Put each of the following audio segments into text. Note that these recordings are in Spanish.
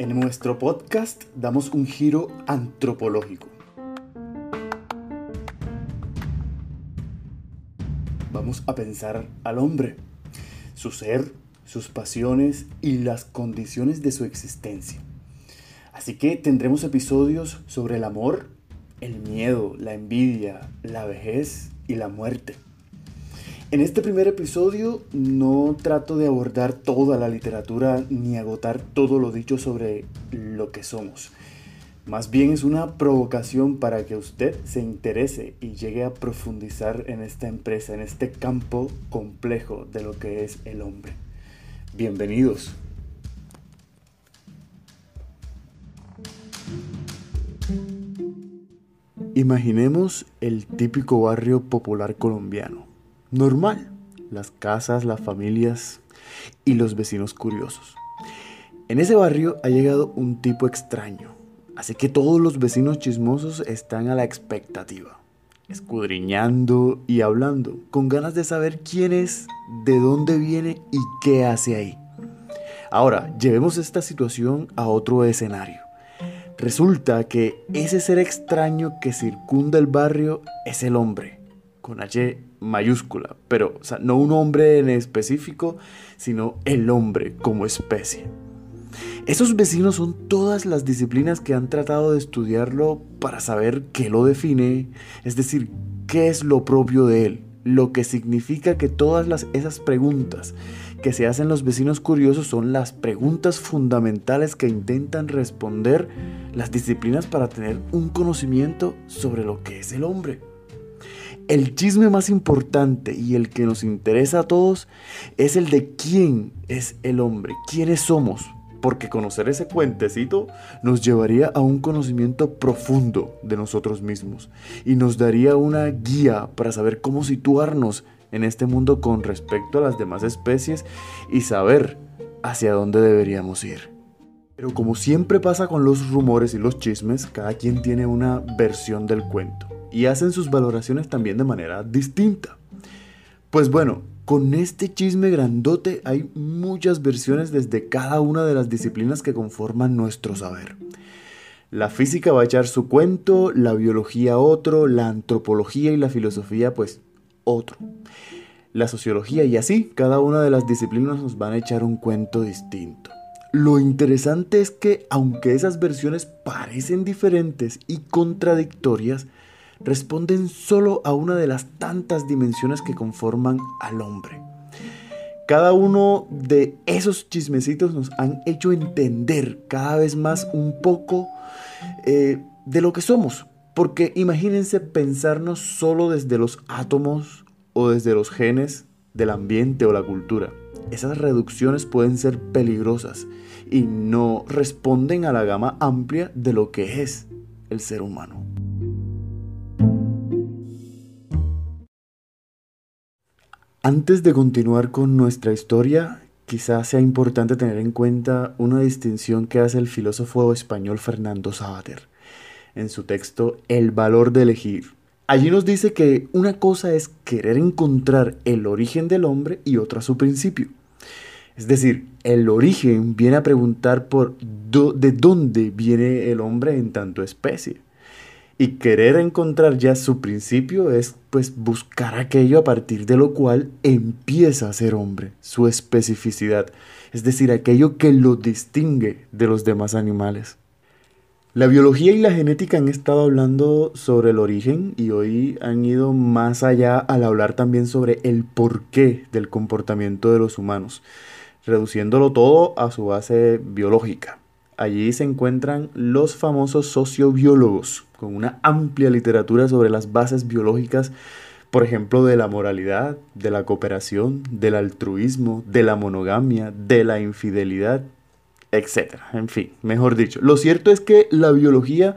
En nuestro podcast damos un giro antropológico. Vamos a pensar al hombre, su ser, sus pasiones y las condiciones de su existencia. Así que tendremos episodios sobre el amor, el miedo, la envidia, la vejez y la muerte. En este primer episodio no trato de abordar toda la literatura ni agotar todo lo dicho sobre lo que somos. Más bien es una provocación para que usted se interese y llegue a profundizar en esta empresa, en este campo complejo de lo que es el hombre. Bienvenidos. Imaginemos el típico barrio popular colombiano normal. Las casas, las familias y los vecinos curiosos. En ese barrio ha llegado un tipo extraño, así que todos los vecinos chismosos están a la expectativa, escudriñando y hablando, con ganas de saber quién es, de dónde viene y qué hace ahí. Ahora, llevemos esta situación a otro escenario. Resulta que ese ser extraño que circunda el barrio es el hombre, con H mayúscula, pero no un hombre en específico, sino el hombre como especie. Esos vecinos son todas las disciplinas que han tratado de estudiarlo para saber qué lo define, es decir, qué es lo propio de él, lo que significa que todas esas preguntas que se hacen los vecinos curiosos son las preguntas fundamentales que intentan responder las disciplinas para tener un conocimiento sobre lo que es el hombre. El chisme más importante y el que nos interesa a todos es el de quién es el hombre, quiénes somos, porque conocer ese cuentecito nos llevaría a un conocimiento profundo de nosotros mismos y nos daría una guía para saber cómo situarnos en este mundo con respecto a las demás especies y saber hacia dónde deberíamos ir. Pero como siempre pasa con los rumores y los chismes, cada quien tiene una versión del cuento y hacen sus valoraciones también de manera distinta. Pues bueno, con este chisme grandote hay muchas versiones desde cada una de las disciplinas que conforman nuestro saber. La física va a echar su cuento, la biología otro, la antropología y la filosofía pues otro. La sociología y así, cada una de las disciplinas nos van a echar un cuento distinto. Lo interesante es que aunque esas versiones parecen diferentes y contradictorias, responden solo a una de las tantas dimensiones que conforman al hombre. Cada uno de esos chismecitos nos han hecho entender cada vez más un poco eh, de lo que somos. Porque imagínense pensarnos solo desde los átomos o desde los genes del ambiente o la cultura. Esas reducciones pueden ser peligrosas y no responden a la gama amplia de lo que es el ser humano. Antes de continuar con nuestra historia, quizás sea importante tener en cuenta una distinción que hace el filósofo español Fernando Savater en su texto El valor de elegir. Allí nos dice que una cosa es querer encontrar el origen del hombre y otra su principio. Es decir, el origen viene a preguntar por de dónde viene el hombre en tanto especie. Y querer encontrar ya su principio es pues buscar aquello a partir de lo cual empieza a ser hombre, su especificidad, es decir, aquello que lo distingue de los demás animales. La biología y la genética han estado hablando sobre el origen y hoy han ido más allá al hablar también sobre el porqué del comportamiento de los humanos, reduciéndolo todo a su base biológica. Allí se encuentran los famosos sociobiólogos, con una amplia literatura sobre las bases biológicas, por ejemplo, de la moralidad, de la cooperación, del altruismo, de la monogamia, de la infidelidad, etc. En fin, mejor dicho, lo cierto es que la biología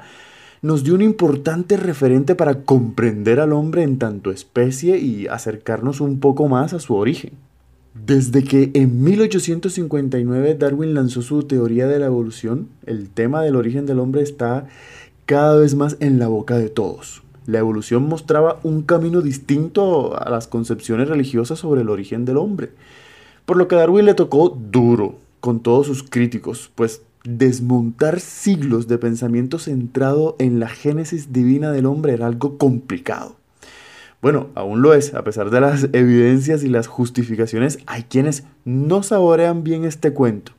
nos dio un importante referente para comprender al hombre en tanto especie y acercarnos un poco más a su origen. Desde que en 1859 Darwin lanzó su teoría de la evolución, el tema del origen del hombre está cada vez más en la boca de todos. La evolución mostraba un camino distinto a las concepciones religiosas sobre el origen del hombre, por lo que a Darwin le tocó duro con todos sus críticos, pues desmontar siglos de pensamiento centrado en la génesis divina del hombre era algo complicado. Bueno, aún lo es, a pesar de las evidencias y las justificaciones, hay quienes no saborean bien este cuento.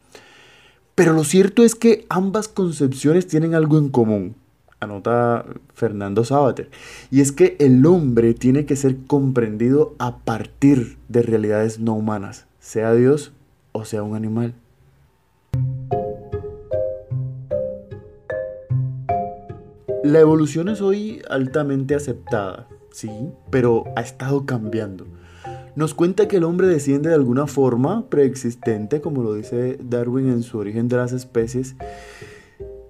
Pero lo cierto es que ambas concepciones tienen algo en común, anota Fernando Sabater, y es que el hombre tiene que ser comprendido a partir de realidades no humanas, sea Dios o sea un animal. La evolución es hoy altamente aceptada, sí, pero ha estado cambiando. Nos cuenta que el hombre desciende de alguna forma preexistente, como lo dice Darwin en su origen de las especies.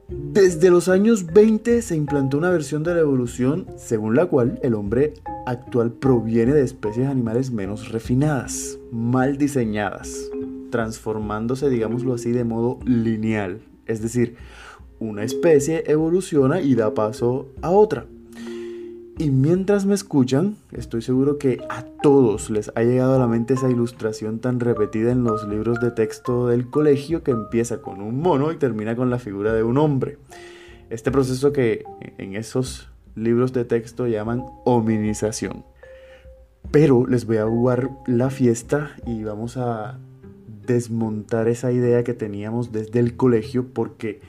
Desde los años 20 se implantó una versión de la evolución según la cual el hombre actual proviene de especies animales menos refinadas, mal diseñadas, transformándose, digámoslo así, de modo lineal. Es decir, una especie evoluciona y da paso a otra. Y mientras me escuchan, estoy seguro que a todos les ha llegado a la mente esa ilustración tan repetida en los libros de texto del colegio que empieza con un mono y termina con la figura de un hombre. Este proceso que en esos libros de texto llaman hominización. Pero les voy a jugar la fiesta y vamos a desmontar esa idea que teníamos desde el colegio porque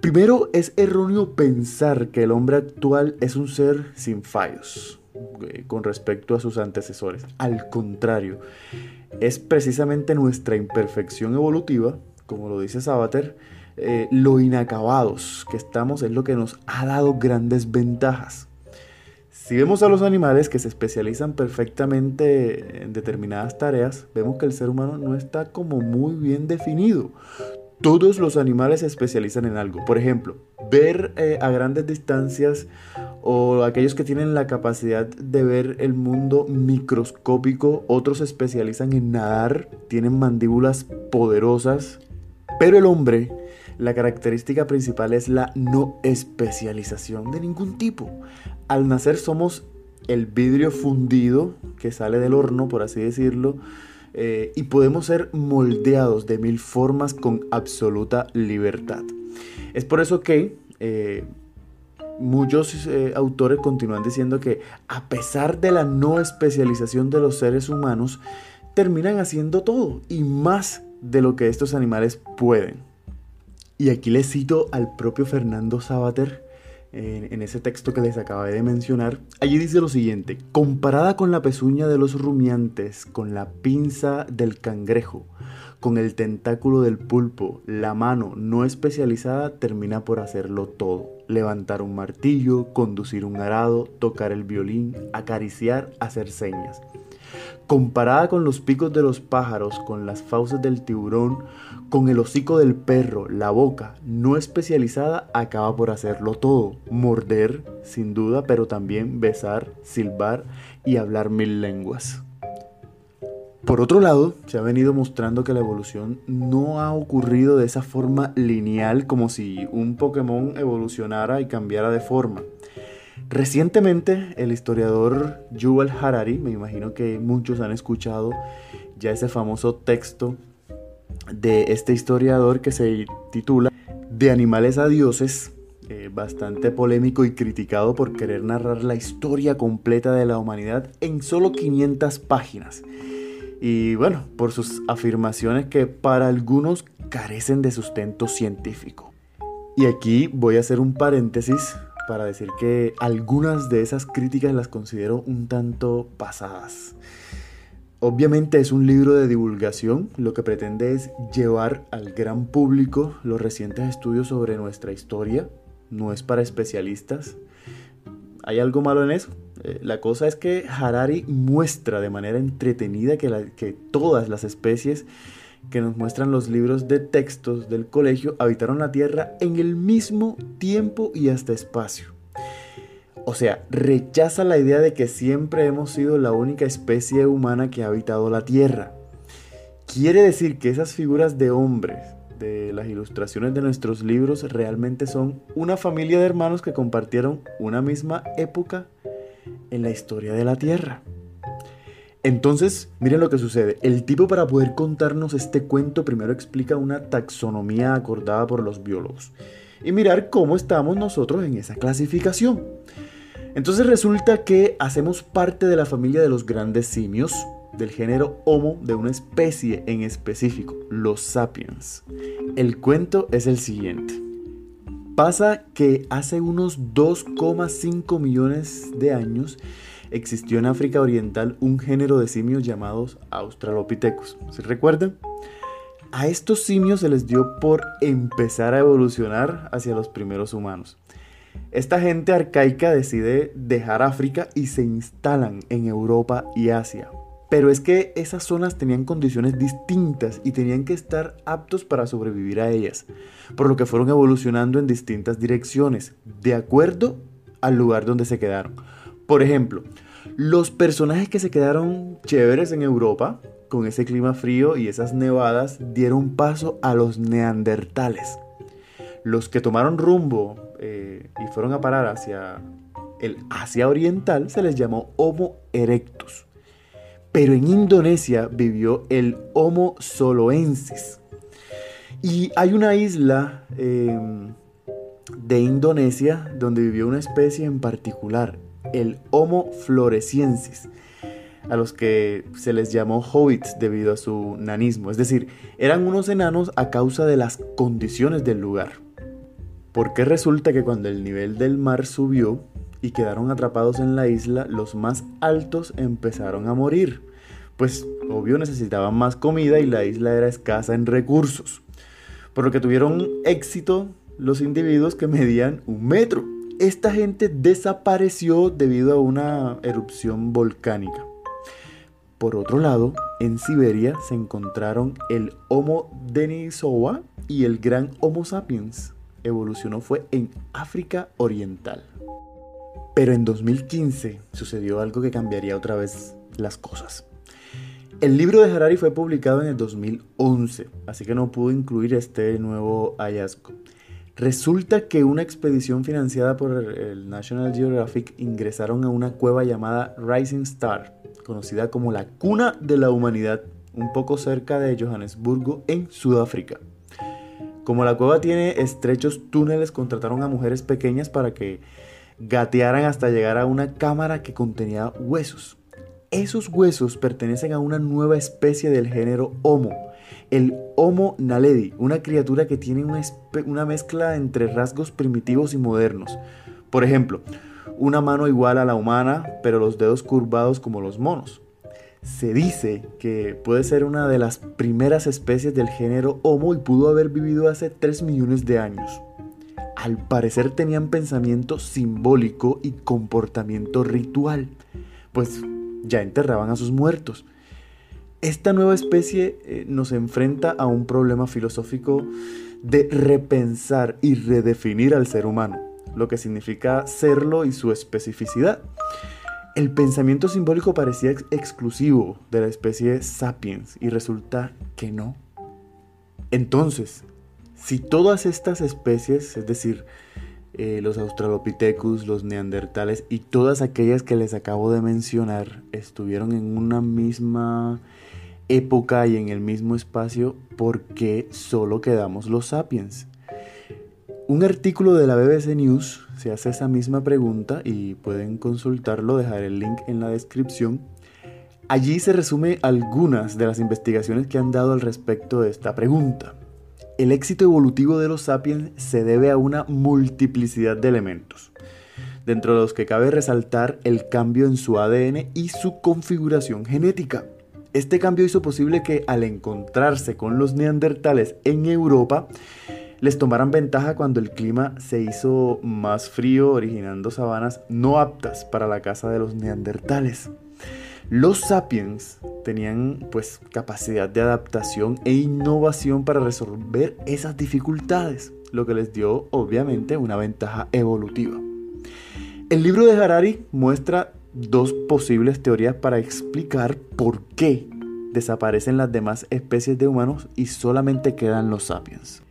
Primero, es erróneo pensar que el hombre actual es un ser sin fallos eh, con respecto a sus antecesores. Al contrario, es precisamente nuestra imperfección evolutiva, como lo dice Sabater, eh, lo inacabados que estamos es lo que nos ha dado grandes ventajas. Si vemos a los animales que se especializan perfectamente en determinadas tareas, vemos que el ser humano no está como muy bien definido todos los animales se especializan en algo. Por ejemplo, ver eh, a grandes distancias o aquellos que tienen la capacidad de ver el mundo microscópico, otros se especializan en nadar, tienen mandíbulas poderosas, pero el hombre, la característica principal es la no especialización de ningún tipo. Al nacer somos el vidrio fundido que sale del horno, por así decirlo, eh, y podemos ser moldeados de mil formas con absoluta libertad. Es por eso que eh, muchos eh, autores continúan diciendo que a pesar de la no especialización de los seres humanos, terminan haciendo todo y más de lo que estos animales pueden. Y aquí les cito al propio Fernando Sabater, en, ese texto que les acabé de mencionar, allí dice lo siguiente, comparada con la pezuña de los rumiantes, con la pinza del cangrejo, con el tentáculo del pulpo, la mano no especializada termina por hacerlo todo. Levantar un martillo, conducir un arado, tocar el violín, acariciar, hacer señas. Comparada con los picos de los pájaros, con las fauces del tiburón, con el hocico del perro, la boca no especializada acaba por hacerlo todo. Morder, sin duda, pero también besar, silbar y hablar mil lenguas. Por otro lado, se ha venido mostrando que la evolución no ha ocurrido de esa forma lineal como si un Pokémon evolucionara y cambiara de forma. Recientemente, el historiador Yuval Harari, me imagino que muchos han escuchado ya ese famoso texto de este historiador que se titula De animales a dioses, eh, bastante polémico y criticado por querer narrar la historia completa de la humanidad en solo 500 páginas. Y bueno, por sus afirmaciones que para algunos carecen de sustento científico. Y aquí voy a hacer un paréntesis para decir que algunas de esas críticas las considero un tanto pasadas. Obviamente es un libro de divulgación, lo que pretende es llevar al gran público los recientes estudios sobre nuestra historia, no es para especialistas. ¿Hay algo malo en eso? Eh, la cosa es que Harari muestra de manera entretenida que, que todas las especies que nos muestran los libros de textos del colegio habitaron la Tierra en el mismo tiempo y hasta espacio. O sea, rechaza la idea de que siempre hemos sido la única especie humana que ha habitado la Tierra. Quiere decir que esas figuras de hombres de las ilustraciones de nuestros libros realmente son una familia de hermanos que compartieron una misma época en la historia de la Tierra. Entonces, miren lo que sucede. El tipo para poder contarnos este cuento primero explica una taxonomía acordada por los biólogos y mirar cómo estamos nosotros en esa clasificación. Entonces resulta que hacemos parte de la familia de los grandes simios, del género Homo, de una especie en específico, los sapiens. El cuento es el siguiente. Pasa que hace unos 2,5 millones de años existió en África Oriental un género de simios llamados Australopithecus. ¿Se recuerdan? A estos simios se les dio por empezar a evolucionar hacia los primeros humanos. Esta gente arcaica decide dejar África y se instalan en Europa y Asia. Pero es que esas zonas tenían condiciones distintas y tenían que estar aptos para sobrevivir a ellas, por lo que fueron evolucionando en distintas direcciones, de acuerdo al lugar donde se quedaron. Por ejemplo, los personajes que se quedaron chéveres en Europa, con ese clima frío y esas nevadas, dieron paso a los neandertales. Los que tomaron rumbo eh, y fueron a parar hacia el Asia Oriental se les llamó Homo erectus. Pero en Indonesia vivió el Homo soloensis. Y hay una isla em, de Indonesia donde vivió una especie en particular, el Homo floresiensis, a los que se les llamó hobbits debido a su nanismo, es decir, eran unos enanos a causa de las condiciones del lugar. Porque resulta que cuando el nivel del mar subió y quedaron atrapados en la isla, los más altos empezaron a morir. Pues obvio necesitaban más comida y la isla era escasa en recursos. Por lo que tuvieron éxito los individuos que medían un metro esta gente desapareció debido a una erupción volcánica. Por otro lado, en Siberia se encontraron el Homo denisova y el gran Homo sapiens. Evolucionó fue en África Oriental. Pero en 2015 sucedió algo que cambiaría otra vez las cosas. El libro de Harari fue publicado en el 2011, así que no pudo incluir este nuevo hallazgo. Resulta que una expedición financiada por el National Geographic ingresaron a una cueva llamada Rising Star, conocida como la cuna de la humanidad, un poco cerca de Johannesburgo, en Sudáfrica. Como la cueva tiene estrechos túneles, contrataron a mujeres pequeñas para que gatearan hasta llegar a una cámara que contenía huesos. Esos huesos pertenecen a una nueva especie del género Homo, el Homo naledi, una criatura que tiene una, mezcla entre rasgos primitivos y modernos. Por ejemplo, una mano igual a la humana, pero los dedos curvados como los monos. Se dice que puede ser una de las primeras especies del género Homo y pudo haber vivido hace 3 millones de años. Al parecer tenían pensamiento simbólico y comportamiento ritual, pues ya enterraban a sus muertos. Esta nueva especie eh, nos enfrenta a un problema filosófico de repensar y redefinir al ser humano, lo que significa serlo y su especificidad. El pensamiento simbólico parecía exclusivo de la especie sapiens y resulta que no. Entonces, si todas estas especies, es decir, eh, los australopithecus, los neandertales y todas aquellas que les acabo de mencionar estuvieron en una misma época y en el mismo espacio, ¿por qué solo quedamos los sapiens? Un artículo de la BBC News se hace esa misma pregunta y pueden consultarlo, dejar el link en la descripción. Allí se resume algunas de las investigaciones que han dado al respecto de esta pregunta. El éxito evolutivo de los sapiens se debe a una multiplicidad de elementos, dentro de los que cabe resaltar el cambio en su ADN y su configuración genética. Este cambio hizo posible que al encontrarse con los neandertales en Europa, les tomaran ventaja cuando el clima se hizo más frío, originando sabanas no aptas para la caza de los neandertales. Los sapiens tenían pues capacidad de adaptación e innovación para resolver esas dificultades, lo que les dio obviamente una ventaja evolutiva. El libro de Harari muestra dos posibles teorías para explicar por qué desaparecen las demás especies de humanos y solamente quedan los sapiens.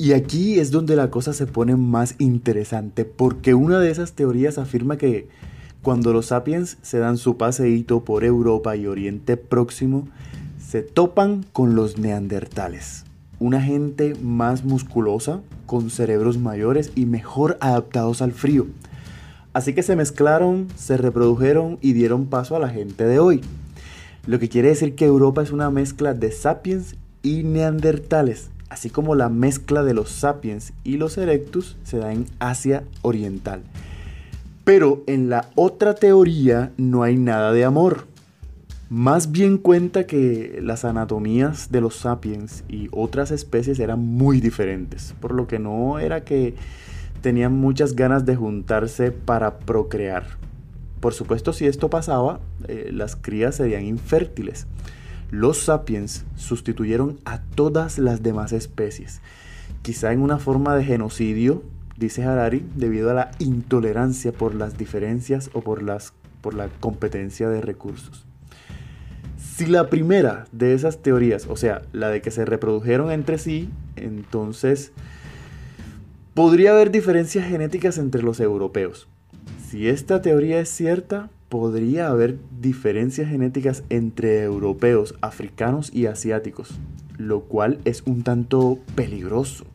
Y aquí es donde la cosa se pone más interesante, porque una de esas teorías afirma que cuando los sapiens se dan su paseíto por Europa y Oriente Próximo, se topan con los neandertales, una gente más musculosa, con cerebros mayores y mejor adaptados al frío. Así que se mezclaron, se reprodujeron y dieron paso a la gente de hoy. Lo que quiere decir que Europa es una mezcla de sapiens y neandertales así como la mezcla de los sapiens y los erectus se da en Asia Oriental. Pero en la otra teoría no hay nada de amor. Más bien cuenta que las anatomías de los sapiens y otras especies eran muy diferentes, por lo que no era que tenían muchas ganas de juntarse para procrear. Por supuesto, si esto pasaba, eh, las crías serían infértiles los sapiens sustituyeron a todas las demás especies, quizá en una forma de genocidio, dice Harari, debido a la intolerancia por las diferencias o por, las, por la competencia de recursos. Si la primera de esas teorías, o sea, la de que se reprodujeron entre sí, entonces podría haber diferencias genéticas entre los europeos. Si esta teoría es cierta, podría haber diferencias genéticas entre europeos, africanos y asiáticos, lo cual es un tanto peligroso.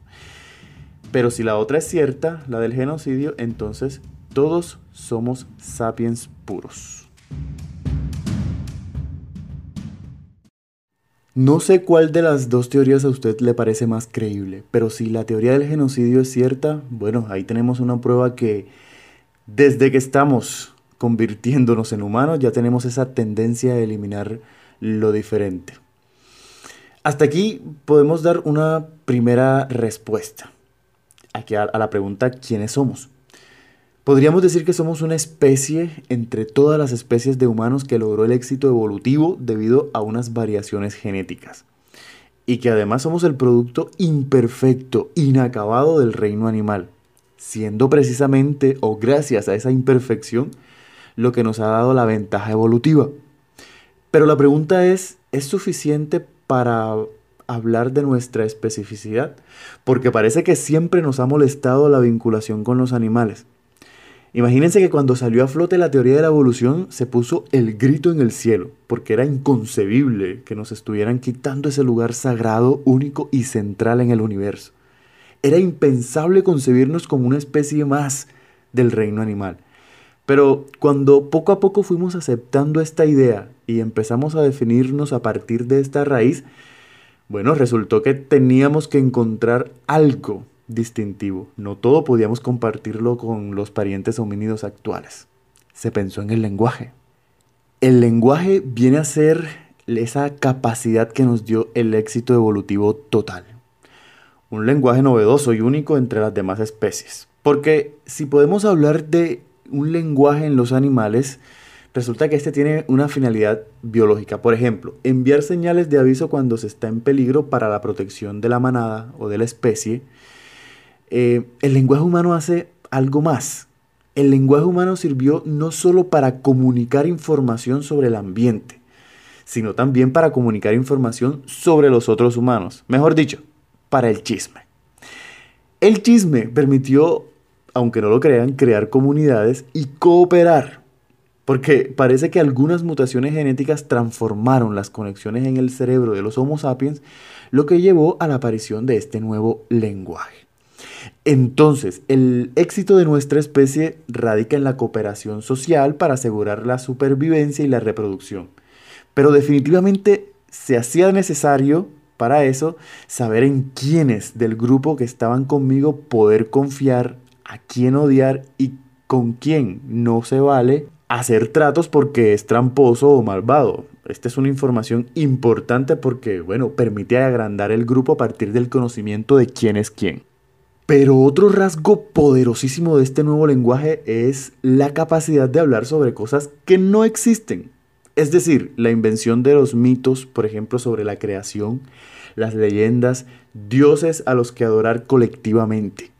Pero si la otra es cierta, la del genocidio, entonces todos somos sapiens puros. No sé cuál de las dos teorías a usted le parece más creíble, pero si la teoría del genocidio es cierta, bueno, ahí tenemos una prueba que desde que estamos convirtiéndonos en humanos, ya tenemos esa tendencia a eliminar lo diferente. Hasta aquí podemos dar una primera respuesta a, la pregunta ¿quiénes somos? Podríamos decir que somos una especie entre todas las especies de humanos que logró el éxito evolutivo debido a unas variaciones genéticas. Y que además somos el producto imperfecto, inacabado del reino animal, siendo precisamente o gracias a esa imperfección lo que nos ha dado la ventaja evolutiva. Pero la pregunta es, ¿es suficiente para hablar de nuestra especificidad? Porque parece que siempre nos ha molestado la vinculación con los animales. Imagínense que cuando salió a flote la teoría de la evolución se puso el grito en el cielo, porque era inconcebible que nos estuvieran quitando ese lugar sagrado, único y central en el universo. Era impensable concebirnos como una especie más del reino animal. Pero cuando poco a poco fuimos aceptando esta idea y empezamos a definirnos a partir de esta raíz, bueno, resultó que teníamos que encontrar algo distintivo. No todo podíamos compartirlo con los parientes homínidos actuales. Se pensó en el lenguaje. El lenguaje viene a ser esa capacidad que nos dio el éxito evolutivo total. Un lenguaje novedoso y único entre las demás especies. Porque si podemos hablar de un lenguaje en los animales, resulta que este tiene una finalidad biológica. Por ejemplo, enviar señales de aviso cuando se está en peligro para la protección de la manada o de la especie. Eh, el lenguaje humano hace algo más. El lenguaje humano sirvió no solo para comunicar información sobre el ambiente, sino también para comunicar información sobre los otros humanos. Mejor dicho, para el chisme. El chisme permitió aunque no lo crean, crear comunidades y cooperar. Porque parece que algunas mutaciones genéticas transformaron las conexiones en el cerebro de los Homo sapiens, lo que llevó a la aparición de este nuevo lenguaje. Entonces, el éxito de nuestra especie radica en la cooperación social para asegurar la supervivencia y la reproducción. Pero definitivamente se hacía necesario para eso saber en quiénes del grupo que estaban conmigo poder confiar a quién odiar y con quién no se vale hacer tratos porque es tramposo o malvado. Esta es una información importante porque, bueno, permite agrandar el grupo a partir del conocimiento de quién es quién. Pero otro rasgo poderosísimo de este nuevo lenguaje es la capacidad de hablar sobre cosas que no existen. Es decir, la invención de los mitos, por ejemplo, sobre la creación, las leyendas, dioses a los que adorar colectivamente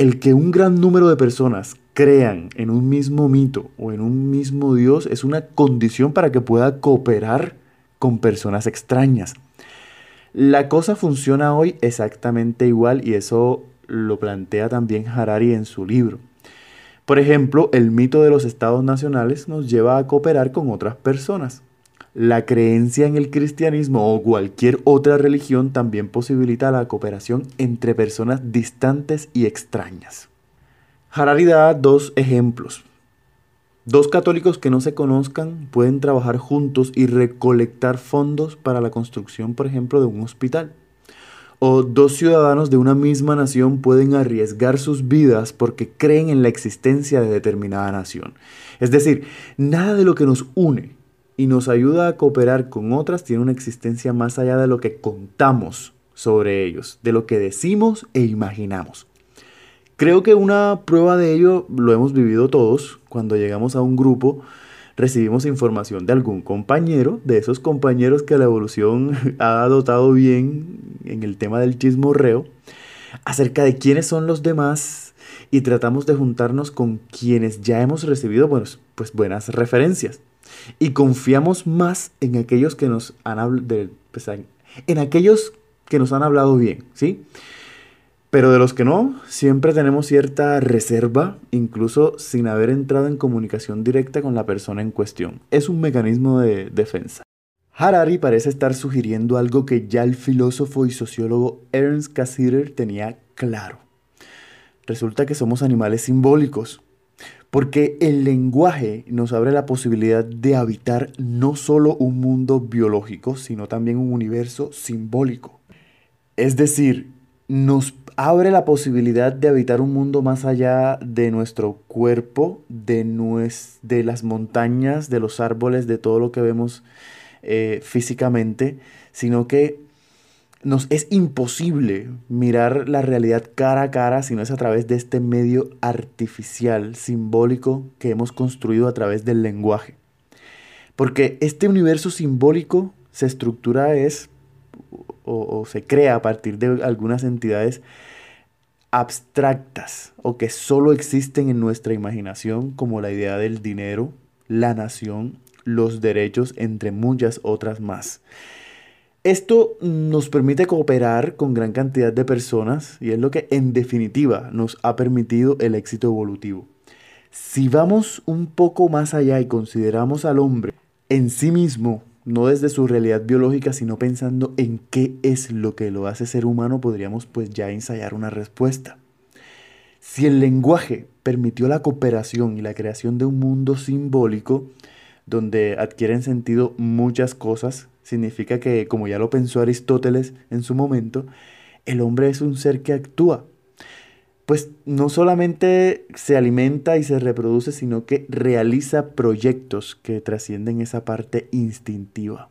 el que un gran número de personas crean en un mismo mito o en un mismo Dios es una condición para que pueda cooperar con personas extrañas. La cosa funciona hoy exactamente igual y eso lo plantea también Harari en su libro. Por ejemplo, el mito de los estados nacionales nos lleva a cooperar con otras personas. La creencia en el cristianismo o cualquier otra religión también posibilita la cooperación entre personas distantes y extrañas. Harari da dos ejemplos. Dos católicos que no se conozcan pueden trabajar juntos y recolectar fondos para la construcción, por ejemplo, de un hospital o dos ciudadanos de una misma nación pueden arriesgar sus vidas porque creen en la existencia de determinada nación. Es decir, nada de lo que nos une y nos ayuda a cooperar con otras tiene una existencia más allá de lo que contamos sobre ellos, de lo que decimos e imaginamos. Creo que una prueba de ello lo hemos vivido todos cuando llegamos a un grupo recibimos información de algún compañero, de esos compañeros que la evolución ha dotado bien en el tema del chismorreo, acerca de quiénes son los demás y tratamos de juntarnos con quienes ya hemos recibido pues, pues buenas referencias. Y confiamos más en aquellos que nos han hablado, pues, en aquellos que nos han hablado bien, ¿sí? Pero de los que no, siempre tenemos cierta reserva, incluso sin haber entrado en comunicación directa con la persona en cuestión. Es un mecanismo de defensa. Harari parece estar sugiriendo algo que ya el filósofo y sociólogo Ernst Cassirer tenía claro. Resulta que somos animales simbólicos, porque el lenguaje nos abre la posibilidad de habitar no solo un mundo biológico, sino también un universo simbólico. Es decir, nos abre la posibilidad de habitar un mundo más allá de nuestro cuerpo, de, de las montañas, de los árboles, de todo lo que vemos eh, físicamente, sino que nos es imposible mirar la realidad cara a cara si no es a través de este medio artificial, simbólico que hemos construido a través del lenguaje. Porque este universo simbólico se estructura es o, se crea a partir de algunas entidades abstractas o que solo existen en nuestra imaginación, como la idea del dinero, la nación, los derechos, entre muchas otras más. Esto nos permite cooperar con gran cantidad de personas y es lo que en definitiva nos ha permitido el éxito evolutivo. Si vamos un poco más allá y consideramos al hombre en sí mismo no desde su realidad biológica, sino pensando en qué es lo que lo hace ser humano, podríamos pues ya ensayar una respuesta. Si el lenguaje permitió la cooperación y la creación de un mundo simbólico, donde adquieren sentido muchas cosas, significa que, como ya lo pensó Aristóteles en su momento, el hombre es un ser que actúa, pues no solamente se alimenta y se reproduce, sino que realiza proyectos que trascienden esa parte instintiva.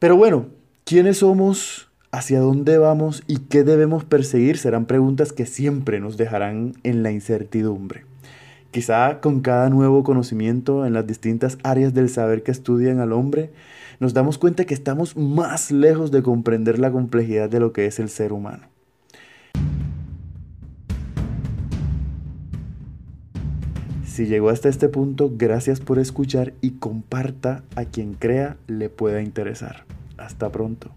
Pero bueno, ¿quiénes somos? ¿Hacia dónde vamos? ¿Y qué debemos perseguir? Serán preguntas que siempre nos dejarán en la incertidumbre. Quizá con cada nuevo conocimiento en las distintas áreas del saber que estudian al hombre, nos damos cuenta que estamos más lejos de comprender la complejidad de lo que es el ser humano. Si llegó hasta este punto, gracias por escuchar y comparta a quien crea le pueda interesar. Hasta pronto.